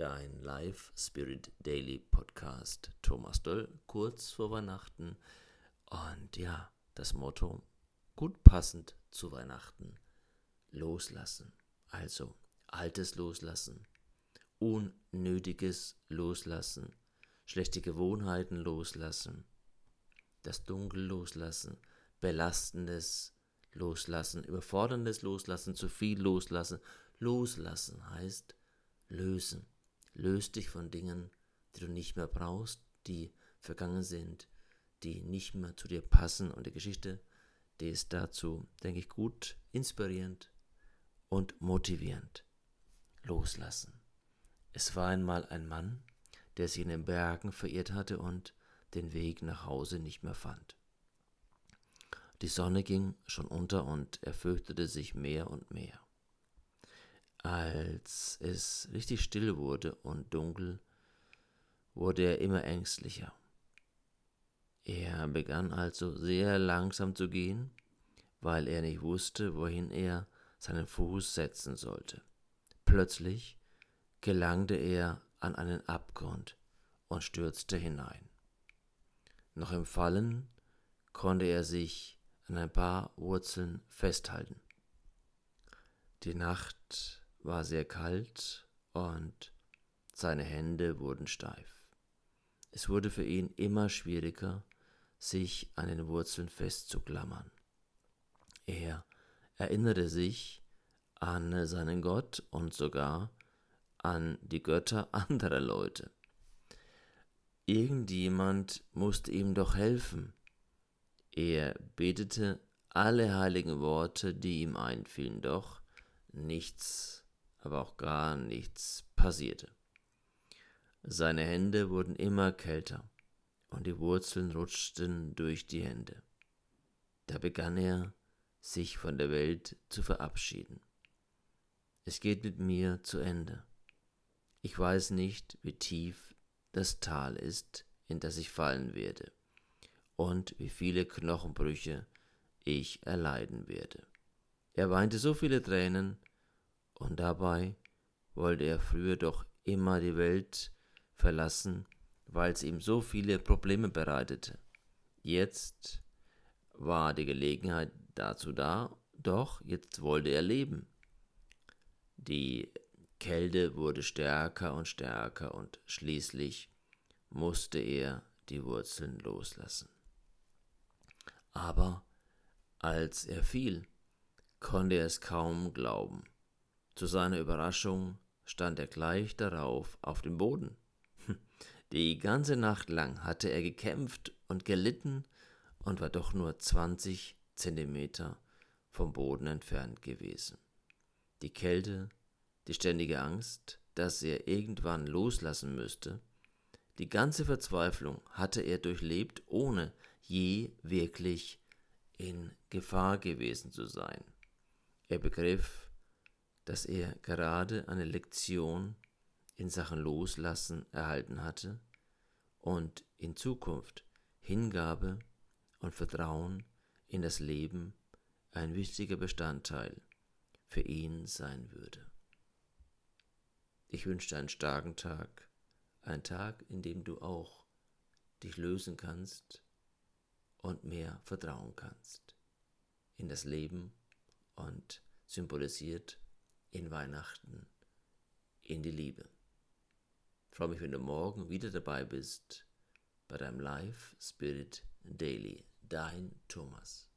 dein Live Spirit Daily Podcast. Thomas Doll, kurz vor Weihnachten. Und ja, das Motto, gut passend zu Weihnachten, loslassen. Also Altes loslassen, Unnötiges loslassen, schlechte Gewohnheiten loslassen, das Dunkel loslassen, Belastendes loslassen, Überforderndes loslassen, zu viel loslassen. Loslassen heißt lösen. Löst dich von Dingen, die du nicht mehr brauchst, die vergangen sind, die nicht mehr zu dir passen. Und die Geschichte, die ist dazu, denke ich, gut inspirierend und motivierend. Loslassen. Es war einmal ein Mann, der sich in den Bergen verirrt hatte und den Weg nach Hause nicht mehr fand. Die Sonne ging schon unter und er fürchtete sich mehr und mehr. Als es richtig still wurde und dunkel, wurde er immer ängstlicher. Er begann also sehr langsam zu gehen, weil er nicht wusste, wohin er seinen Fuß setzen sollte. Plötzlich gelangte er an einen Abgrund und stürzte hinein. Noch im Fallen konnte er sich an ein paar Wurzeln festhalten. Die Nacht war sehr kalt und seine Hände wurden steif. Es wurde für ihn immer schwieriger, sich an den Wurzeln festzuklammern. Er erinnerte sich an seinen Gott und sogar an die Götter anderer Leute. Irgendjemand musste ihm doch helfen. Er betete alle heiligen Worte, die ihm einfielen, doch nichts aber auch gar nichts passierte. Seine Hände wurden immer kälter und die Wurzeln rutschten durch die Hände. Da begann er, sich von der Welt zu verabschieden. Es geht mit mir zu Ende. Ich weiß nicht, wie tief das Tal ist, in das ich fallen werde, und wie viele Knochenbrüche ich erleiden werde. Er weinte so viele Tränen, und dabei wollte er früher doch immer die Welt verlassen, weil es ihm so viele Probleme bereitete. Jetzt war die Gelegenheit dazu da, doch jetzt wollte er leben. Die Kälte wurde stärker und stärker und schließlich musste er die Wurzeln loslassen. Aber als er fiel, konnte er es kaum glauben. Zu seiner Überraschung stand er gleich darauf auf dem Boden. Die ganze Nacht lang hatte er gekämpft und gelitten und war doch nur 20 Zentimeter vom Boden entfernt gewesen. Die Kälte, die ständige Angst, dass er irgendwann loslassen müsste, die ganze Verzweiflung hatte er durchlebt, ohne je wirklich in Gefahr gewesen zu sein. Er begriff, dass er gerade eine Lektion in Sachen Loslassen erhalten hatte und in Zukunft Hingabe und Vertrauen in das Leben ein wichtiger Bestandteil für ihn sein würde. Ich wünsche dir einen starken Tag, einen Tag, in dem du auch dich lösen kannst und mehr vertrauen kannst in das Leben und symbolisiert in Weihnachten, in die Liebe. Ich freue mich, wenn du morgen wieder dabei bist bei deinem Live Spirit Daily. Dein Thomas.